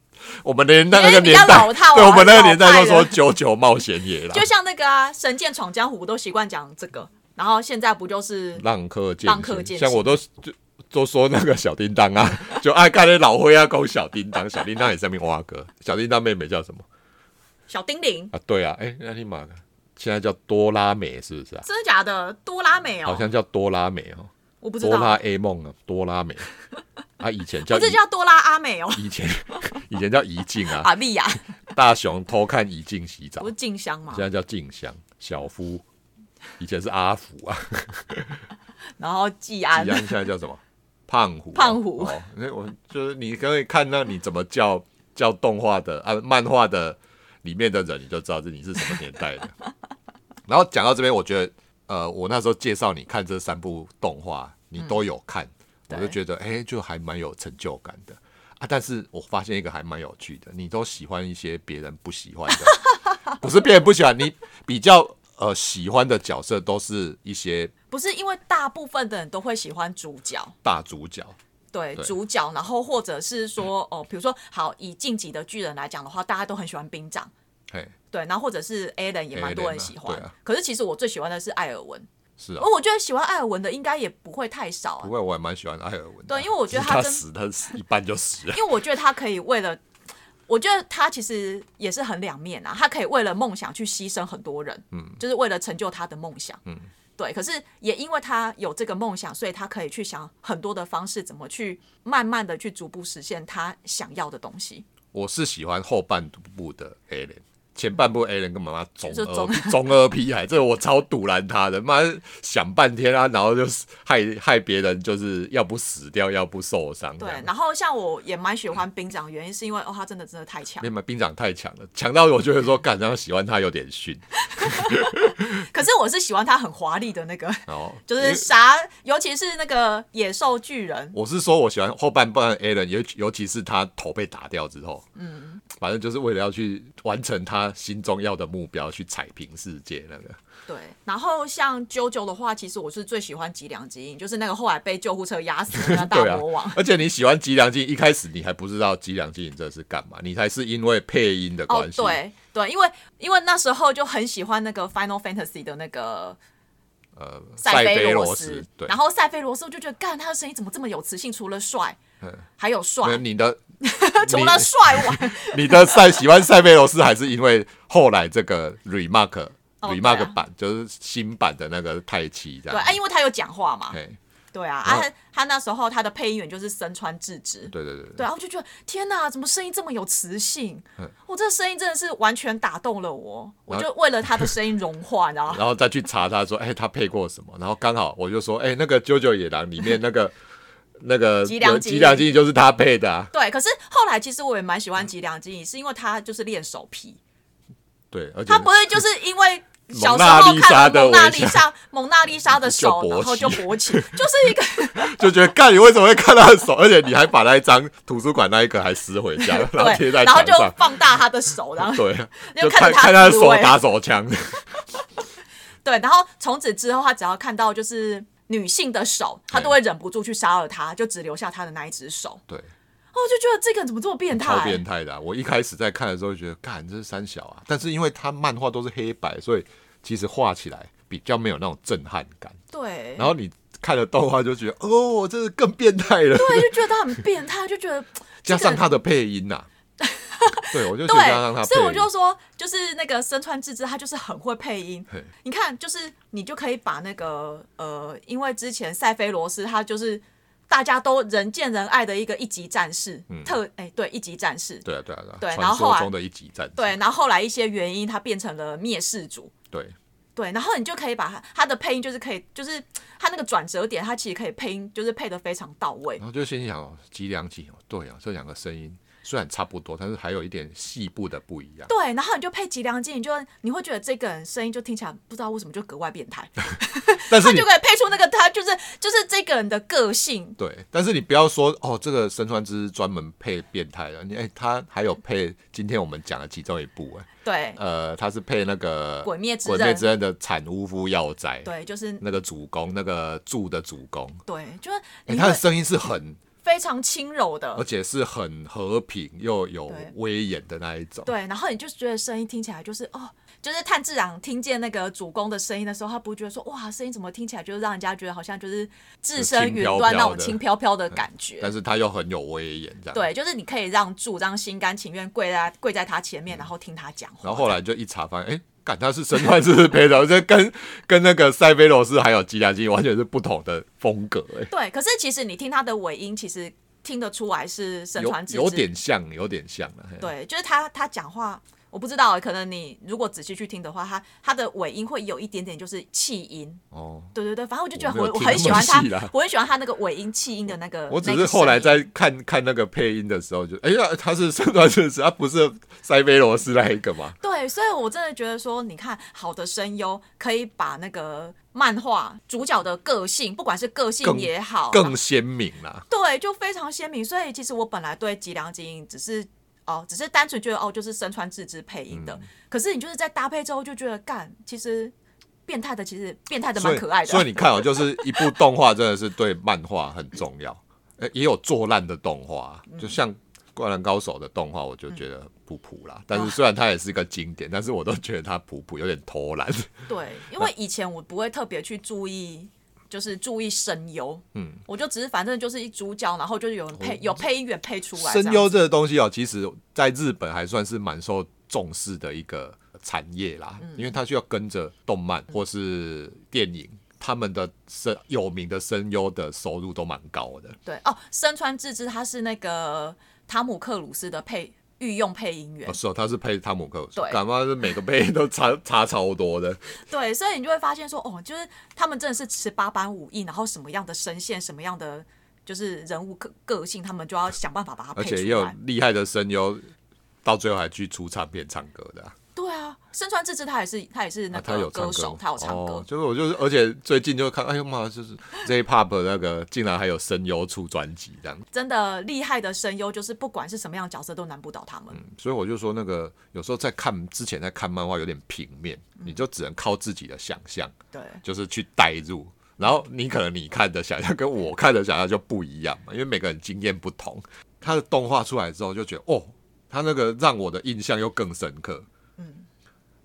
我们的那个年代，对我们那个年代都说《九九冒险野狼》，就像那个《神剑闯江湖》都习惯讲这个，然后现在不就是浪客剑？浪客剑，像我都就。都说那个小叮当啊，就爱看那老灰啊，搞小叮当，小叮当也上面挖哥，小叮当妹妹叫什么？小叮铃啊，对啊，哎，那你妈现在叫多拉美是不是啊？真的假的？多拉美哦，好像叫多拉美哦，我不知道。多拉 A 梦啊，多拉美 啊，以前叫这叫多拉阿美哦，以前 以前叫怡静啊，阿丽亚，大雄偷看怡静洗澡不，是静香嘛现？在叫静香小夫，以前是阿福啊，然后季安吉，安现在叫什么？胖虎啊，胖虎哦，那我就是你可以看到你怎么叫叫动画的啊，漫画的里面的人，你就知道这你是什么年代的。然后讲到这边，我觉得呃，我那时候介绍你看这三部动画，你都有看，我就觉得哎、就还蛮有成就感的啊。但是我发现一个还蛮有趣的，你都喜欢一些别人不喜欢的，不是别人不喜欢，你比较呃喜欢的角色都是一些不是因为大部分的人都会喜欢主角，大主角。对对主角，然后或者是说哦，比如说好以晋级的巨人来讲的话，大家都很喜欢兵长，嘿，对，然后或者是 a l a n 也蛮多人喜欢，可是其实我最喜欢的是艾尔文，是啊而，我觉得喜欢艾尔文的应该也不会太少啊，不会，我还蛮喜欢艾尔文的。对因为我觉得 他真他死，他死一半就死了。因为我觉得他可以为了。我觉得他其实也是很两面啊，他可以为了梦想去牺牲很多人，嗯，就是为了成就他的梦想，嗯，对。可是也因为他有这个梦想，所以他可以去想很多的方式，怎么去慢慢的去逐步实现他想要的东西。我是喜欢后半部的前半部 A 人跟妈妈中二中二屁孩，这个我超堵拦他的，妈想半天啊，然后就是害害别人，就是要不死掉，要不受伤。对，然后像我也蛮喜欢兵长，原因是因为哦，他真的真的太强兵长太强了，强到我觉得说，干，然后喜欢他有点逊。可是我是喜欢他很华丽的那个，哦，就是啥，尤其是那个野兽巨人。我是说，我喜欢后半段 A 人，尤尤其是他头被打掉之后，嗯，反正就是为了要去完成他心中要的目标，去踩平世界那个。对，然后像啾啾的话，其实我是最喜欢吉良吉影，就是那个后来被救护车压死的那 大魔王。，而且你喜欢吉良金，一开始你还不知道吉良金这是干嘛，你才是因为配音的哦关，系。对对，因为因为那时候就很喜欢那个 Final Fantasy 的那个呃，塞菲菲罗斯，对，然后塞菲罗斯我就觉得，干他的声音怎么这么有磁性？除了帅，还有帅，你的 除了帅外，你 的赛喜欢塞贝罗斯，还是因为后来这个 remark、remark 啊版，就是新版的那个太奇这样对，样。啊，因为他有讲话嘛，对啊，啊，他他那时候他的配音员就是身穿智之，对对对对啊，我就觉得天哪，怎么声音这么有磁性？嗯我、这声音真的是完全打动了我，我就为了他的声音融化，你知道吗？然后再去查他说，哎、他配过什么？然后刚好我就说，哎、那个《九九野狼》里面那个那个吉良吉吉良金就是他配的啊。对，可是后来其实我也蛮喜欢吉良吉影，是因为他就是练手皮，对，而且他不会就是因为小时候看莎的了蒙娜丽莎蒙娜丽莎的手，然后就勃起，就是一个 就觉得，干你为什么会看他的手？而且你还把那一张图书馆那一个还撕回家，然后贴，在然后就。放大他的手，然后对，就就看看他的手打手枪。对，然后从此之后，他只要看到就是女性的手，他都会忍不住去杀了她，就只留下他的那一只手。对，哦，我就觉得这个人怎么这么变超态？变态的啊、我一开始在看的时候就觉得，干这是三小啊，但是因为他漫画都是黑白，所以其实画起来比较没有那种震撼感。对，然后你看了动画就觉得，哦，这是更变态了。对，就觉得他很变态，就觉得 加上他的配音呐、对，我就觉得加上他对，所以，我就说，就是那个身川智之，他就是很会配音。你看，就是你就可以把那个呃，因为之前塞菲罗斯他就是大家都人见人爱的一个一级战士，特哎、对一级战士，对啊对啊对啊，对然传后后来的一级战士，对，然后后来一些原因，他变成了灭世主。对。对，然后你就可以把他他的配音就是可以，就是他那个转折点，他其实可以配音，就是配的非常到位。然。后就心想，哦，吉良吉，哦对啊，这两个声音虽然差不多，但是还有一点细部的不一样。对，然后你就配吉良金，你就你会觉得这个人声音就听起来不知道为什么就格外变态，但是他就可以配出那个他就是就是这个人的个性。对，但是你不要说哦，这个身川之专门配变态的，你哎，他还有配今天我们讲的其中一部哎，对呃，他是配那个鬼灭之鬼灭刃之刃的产巫夫药斋，对，就是那个主公，那个柱的主公，对，就是他的声音是很，非常轻柔的而。且是很和平又有威严的那一种。对，然后你就觉得声音听起来就是哦，就是炭治郎听见那个主公的声音的时候，他不会觉得说哇，声音怎么听起来就是让人家觉得好像就是置身云端那种轻飘飘的感觉。但是他又很有威严，这样。对，就是你可以让柱张心甘情愿跪在跪在他前面，然后听他讲话。然后后来就一查发现，哎、干他是神川之配的，这跟跟那个塞菲罗斯还有吉良金完全是不同的风格、哎，对，可是其实你听他的尾音，其实听得出来是身有传自有点像，有点像了。对，就是他他讲话，我不知道，可能你如果仔细去听的话，它它的尾音会有一点点就是气音。哦，对对对，反正我就觉得我我很喜欢他，我很喜欢他那个尾音气音的那个。我只是后来在看看那个配音的时候就，哎呀，他是身段正史，他不是塞菲罗斯那一个吗？对，所以我真的觉得说，你看好的声优可以把那个漫画主角的个性，不管是个性也好，更鲜明啦。对，就非常鲜明。所以其实我本来对吉良吉影只是哦，只是单纯觉得哦，就是身穿自制配音的。嗯可是你就是在搭配之后就觉得，干，其实变态的，其实变态的蛮可爱的。所以你看哦，就是一部动画真的是对漫画很重要。呃，也有做烂的动画，嗯就像《灌篮高手》的动画，我就觉得普普啦。哦但是虽然它也是一个经典，但是我都觉得它普普有点偷懒。对，因为以前我不会特别去注意。就是注意声优，嗯，我就只是反正就是一主角，然后就是有人配、有配音员配出来。声优这个东西哦，其实在日本还算是蛮受重视的一个产业啦，嗯因为它需要跟着动漫或是电影，他们的声有名的声优的收入都蛮高的。对哦，身穿智之他是那个汤姆克鲁斯的配御用配音员。哦，，是哦，他是配汤姆克对，感冒是每个配音都差差超多的。对，所以你就会发现说，哦，就是他们真的是十八般武艺，然后什么样的声线，什么样的就是人物个个性，他们就要想办法把它配出而且也有来。厉害的声优，到最后还去出唱片唱歌的啊、对啊，身川智之他也是他也是那啊他有歌个歌手，他有唱歌。哦，就是我就是，而且最近就看，哎呦妈，就是 J-Pop 那个竟然还有声优出专辑这样，真的厉害的声优，就是不管是什么样的角色都难不倒他们。所以我就说那个有时候在看之前在看漫画有点平面，嗯你就只能靠自己的想象，对就是去代入。然后你可能你看的想象跟我看的想象就不一样嘛，因为每个人经验不同。他的动画出来之后就觉得，哦，他那个让我的印象又更深刻。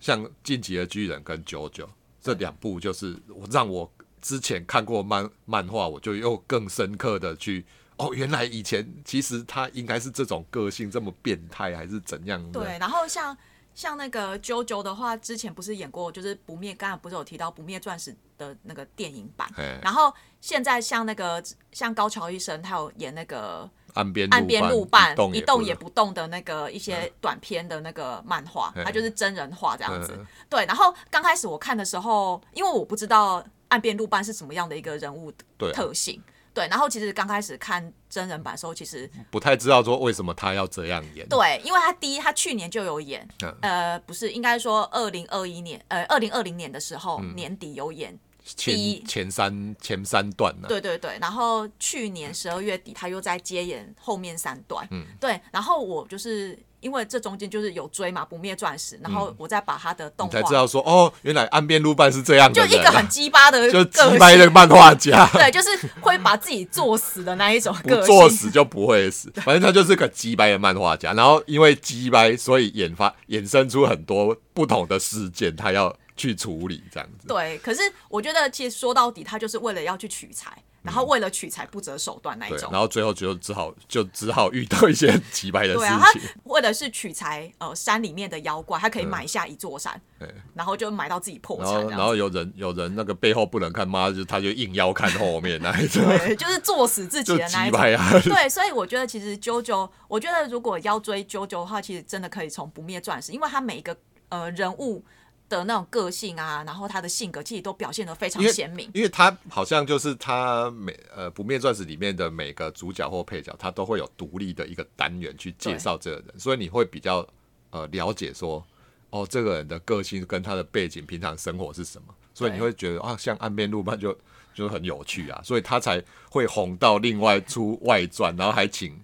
像《进击的巨人》跟《九九》这两部，就是我让我之前看过漫漫画，我就又更深刻的去。哦，原来以前其实他应该是这种个性，这么变态还是怎样的？对，然后像像那个九九的话，之前不是演过，就是不灭，刚才不是有提到《不灭钻石》的那个电影版嘿，然后现在像那个像高桥医生，他有演那个岸边岸边路伴伴一动也也不动的那个一些短片的那个漫画，嗯它就是真人化这样子嗯。对，然后刚开始我看的时候，因为我不知道岸边路伴是什么样的一个人物特性。对，然后其实刚开始看真人版的时候，其实不太知道说为什么他要这样演。对，因为他第一，他去年就有演，嗯呃，不是，应该说二零二一年，呃，二零二零年的时候、嗯年底有演，前前三前三段呢、对对对，然后去年十二月底他又在接演后面三段，嗯。对，然后我就是因为这中间就是有追嘛，不灭钻石，然后我再把他的动画，嗯才知道说哦，原来岸边路伴是这样的就一个很鸡巴的就个鸡掰的性，漫画家，对，就是会把自己作死的那一种不个性，作死就不会死。反正他就是个鸡巴的漫画家，然后因为鸡巴，所以研发衍生出很多不同的事件，他要去处理这样子。对，可是我觉得其实说到底，他就是为了要去取材，然后为了取材不择手段那一对，种然。后最后就只好就只好遇到一些很鸡掰的事对啊，他情。为了是取材，呃，山里面的妖怪，他可以买下一座山，对然后就买到自己破然产然，后然后有人有人那个背后不能看，妈就他就硬要看后面那一种，对，就是作死自己的那一种。啊。对，所以我觉得其实啾啾，我觉得如果要追啾啾的话，其实真的可以从不灭钻石，因为他每一个呃人物的那种个性啊，然后他的性格其实都表现得非常鲜明。因为他好像就是他每呃《不灭钻石》里面的每个主角或配角，他都会有独立的一个单元去介绍这个人，所以你会比较呃了解说，哦，这个人的个性跟他的背景、平常生活是什么，所以你会觉得啊，像岸边路伴就就很有趣啊，所以他才会红到另外出外传，然后还请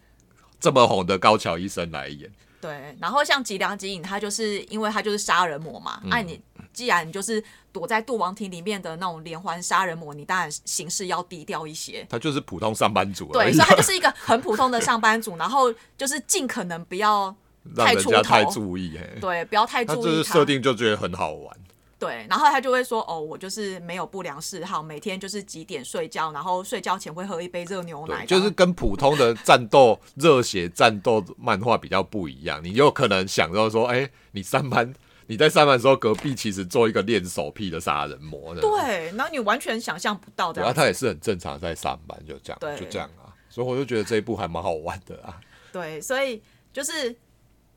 这么红的高桥医生来演。对，然后像吉良吉影，他就是因为他就是杀人魔嘛，嗯那、你既然你就是躲在杜王庭里面的那种连环杀人魔，你当然行事要低调一些。他就是普通上班族对，所以他就是一个很普通的上班族，然后就是尽可能不要让太出人家太头，注意，嘿，对，不要太注意他。设定就觉得很好玩。对，然后他就会说：“哦，我就是没有不良嗜好，每天就是几点睡觉，然后睡觉前会喝一杯热牛奶。”对，就是跟普通的战斗热血战斗漫画比较不一样。你有可能想到说，哎、你上班你在上班的时候，隔壁其实做一个练手癖的杀人魔的，对，然后你完全想象不到的，然后他也是很正常在上班，就这样，就这样啊。所以我就觉得这一部还蛮好玩的啊。对，所以就是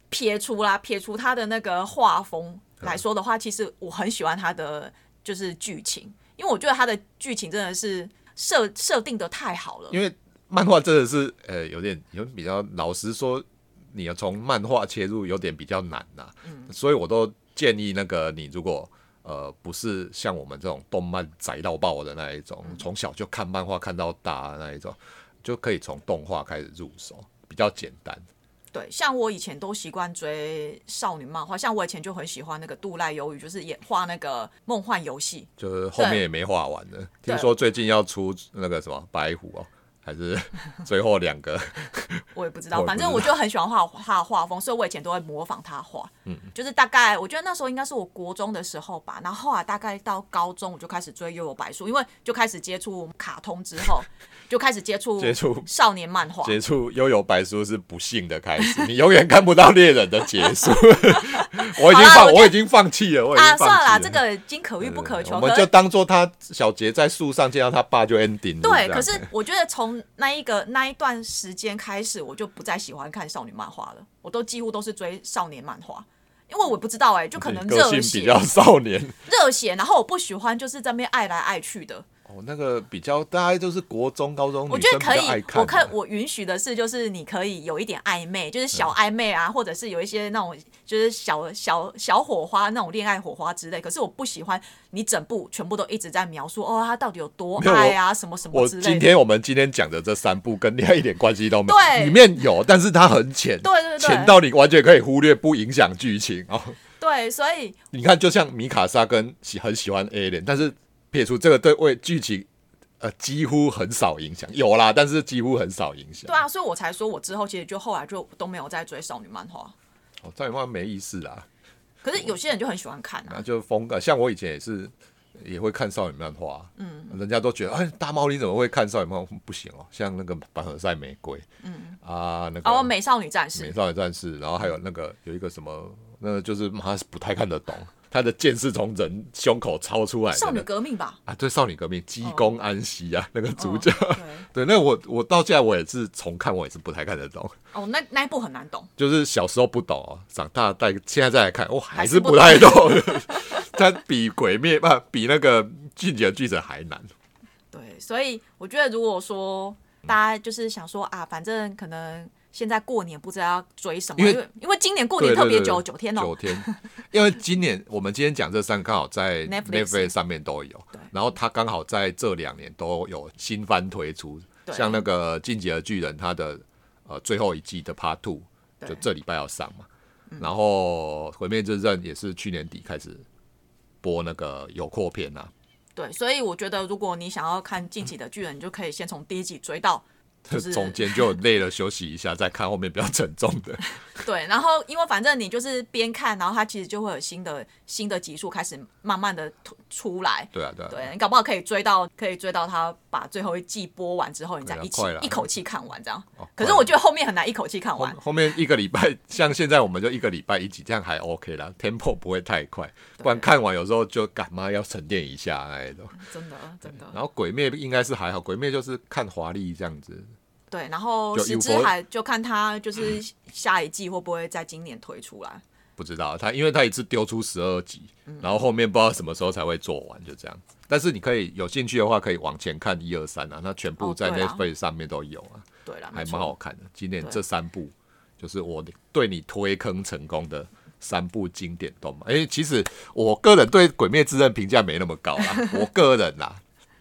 撇除啦，撇除他的那个画风来说的话，其实我很喜欢它的就是剧情，因为我觉得它的剧情真的是设设定的太好了。因为漫画真的是呃有点有比较老实说，你要从漫画切入有点比较难呐。嗯，所以我都建议那个你如果呃不是像我们这种动漫宅到爆的那一种，从小就看漫画看到大那一种，就可以从动画开始入手，比较简单。对，像我以前都习惯追少女漫画，像我以前就很喜欢那个杜赖鱿鱼，就是演画那个梦幻游戏，就是后面也没画完的。听说最近要出那个什么白虎哦。还是 最后两个，我也不知道。反正我就很喜欢画他的画风，所以我以前都会模仿他画。嗯，就是大概我觉得那时候应该是我国中的时候吧。然后后来大概到高中，我就开始追《悠悠白书》，因为就开始接触卡通之后，就开始接触接触少年漫画。接触《悠悠白书》是不幸的开始，你永远看不到猎人的结束。我已经放，我已经放弃了。我啊，算了，这个经可遇不可求。我们就当做他小杰在树上见到他爸就 ending。对，可是我觉得从那一个那一段时间开始，我就不再喜欢看少女漫画了。我都几乎都是追少年漫画，因为我不知道哎，就可能热血比较少年，热血。然后我不喜欢就是在那边爱来爱去的。哦，那个比较大概就是国中、高中，我觉得可以。我看我允许的是，就是你可以有一点暧昧，就是小暧昧啊，或者是有一些那种就是小小小火花那种恋爱火花之类。可是我不喜欢你整部全部都一直在描述哦，他到底有多爱啊，什么什么之类。今天我们今天讲的这三部跟恋爱一点关系都没有，对，里面有，但是它很浅，对对对，浅到你完全可以忽略，不影响剧情哦。对，所以你看，就像米卡莎跟喜很喜欢 A 脸，但是。撇除这个对为剧情，呃，几乎很少影响，有啦，但是几乎很少影响。对啊，所以我才说我之后其实就后来就都没有再追少女漫画。哦，少女漫画没意思啦。可是有些人就很喜欢看啊，就风格。像我以前也是也会看少女漫画，嗯，人家都觉得哎，大猫你怎么会看少女漫画？不行哦，像那个《百合赛玫瑰》，嗯啊，那个哦，《美少女战士》，美少女战士，然后还有那个有一个什么，那个就是妈是不太看得懂。他的剑是从人胸口超出来的。少女革命吧？啊，对，少女革命，鸡公安息啊，那个主角。对，那我我到现在我也是重看，我也是不太看得懂。哦，那那一部很难懂。就是小时候不懂哦，长大再现在再来看，我还是不太懂。它比鬼灭不比那个进击的巨人还难。对，所以我觉得如果说大家就是想说啊，反正可能。现在过年不知道要追什么，因为因为今年过年特别久，九天哦，九天。因为今年我们今天讲这三刚好在 Netflix 上面都有，然后它刚好在这两年都有新番推出，像那个《进击的巨人》它的呃最后一季的 Part Two 就这礼拜要上嘛，然后《毁灭之刃》也是去年底开始播那个有扩片呐。对，所以我觉得如果你想要看《进击的巨人》，你就可以先从第一集追到。中间就累了，休息一下，再看后面比较沉重的。对，然后因为反正你就是边看，然后它其实就会有新的新的集数开始慢慢的出来。对啊，对啊。对你搞不好可以追到，可以追到他把最后一季播完之后，你再一起一口气看完这样。可是我觉得后面很难一口气看完。后面一个礼拜，像现在我们就一个礼拜一集，这样还 OK 啦，tempo 不会太快。不然看完有时候就赶嘛要沉淀一下那种。真的，真的。然后鬼灭应该是还好，鬼灭就是看华丽这样子。对，然后石之海就看他就是下一季会不会在今年推出来？不知道他，因为他一次丢出十二集，然后后面不知道什么时候才会做完，就这样。但是你可以有兴趣的话，可以往前看一二三啊，那全部在 Netflix 上面都有啊。对了，还蛮好看的。今年这三部就是我对你推坑成功的三部经典动漫。哎，其实我个人对《鬼灭之刃》评价没那么高啊，我个人啦，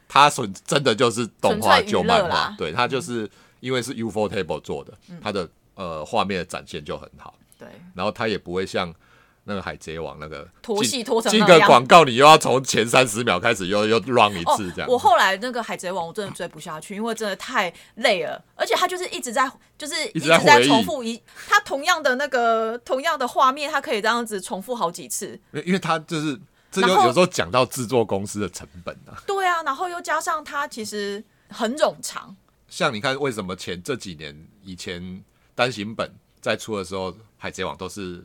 他纯真的就是动画就漫画，对他就是。因为是 Ufotable 做的，它的呃画面的展现就很好。对，然后它也不会像那个海贼王那个拖戏拖成进个广告，你又要从前三十秒开始又又 run 一次这样。我后来那个海贼王我真的追不下去，因为真的太累了，而且他就是一直在就是一直在重复一他同样的那个同样的画面，他可以这样子重复好几次。因为他就是这就有时候讲到制作公司的成本啊。对啊，然后又加上他其实很冗长。像你看，为什么前这几年以前单行本在出的时候，《海贼王》都是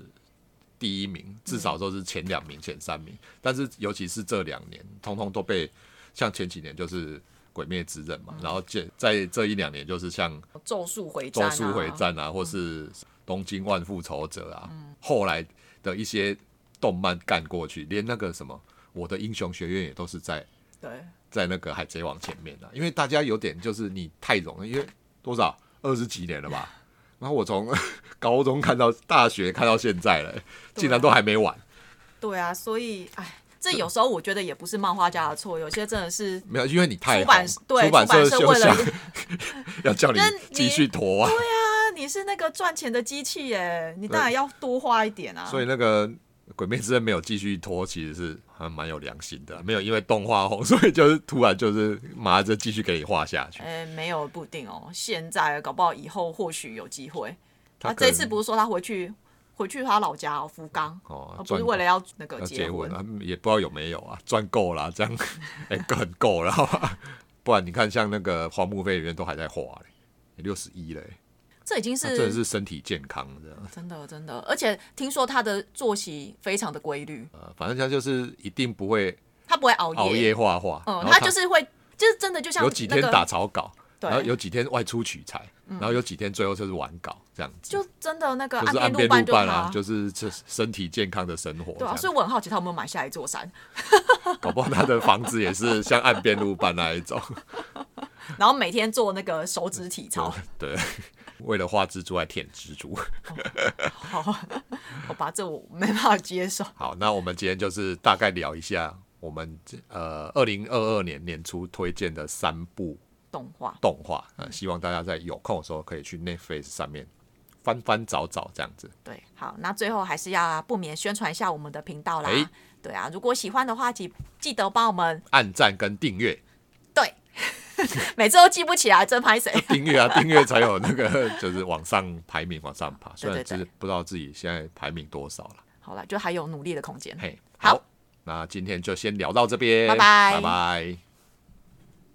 第一名，至少都是前两名、前三名。但是尤其是这两年，通通都被像前几年就是鬼灭之刃》嘛，然后这在这一两年就是像《咒术回咒》术回战》啊，或是《东京万复仇者》啊，后来的一些动漫干过去，连那个什么《我的英雄学院》也都是在对，在那个《海贼王》前面的，因为大家有点就是你太容易，因为多少二十几年了吧，然后我从 高中看到大学看到现在了，竟然都还没完。对啊，所以哎，这有时候我觉得也不是漫画家的错，有些真的是没有，因为你太出版对出版社就为了想 要叫你继续拖啊，啊，你是那个赚钱的机器耶，你当然要多花一点啊。所以那个《鬼灭之刃》没有继续拖，其实是还蛮有良心的，没有因为动画红，所以就是突然就是麻着继续给你画下去。哎，没有不一定哦，现在搞不好以后或许有机会。他这次不是说他回去回去他老家哦，福冈，哦不是为了要那个要结婚。结婚啊，也不知道有没有啊，赚够了啊、这样哎、很够了，好吧？不然你看像那个荒木飞里面都还在画嘞，六十一嘞，这已经是真的是是身体健康这样。真的真的，而且听说他的作息非常的规律，呃，反正他就是一定不会他不会熬夜，熬夜画画，嗯，他就是会，就是真的就像有几天打草稿，然后有几天外出取材，然后有几天最后就是完稿这样子，就真的那个就是按边路伴啊，他，就是这身体健康的生活这对啊，所以我很好奇他有没有买下一座山，搞不好他的房子也是像岸边路伴那一种，然后每天做那个手指体操。对，为了画蜘蛛还舔蜘蛛。好，好吧，这我没办法接受。好，那我们今天就是大概聊一下我们这呃二零二二年年初推荐的三部动画，动画，呃，希望大家在有空的时候可以去 Netflix 上面翻翻找找这样子。对，好，那最后还是要不免宣传一下我们的频道啦。哎对啊，如果喜欢的话，记记得帮我们按赞跟订阅，对，每次都记不起来，真拍谁？订阅啊，订阅才有那个 就是往上排名往上爬。虽然对对只是不知道自己现在排名多少了。好了，就还有努力的空间。嘿，好那今天就先聊到这边，拜拜拜拜。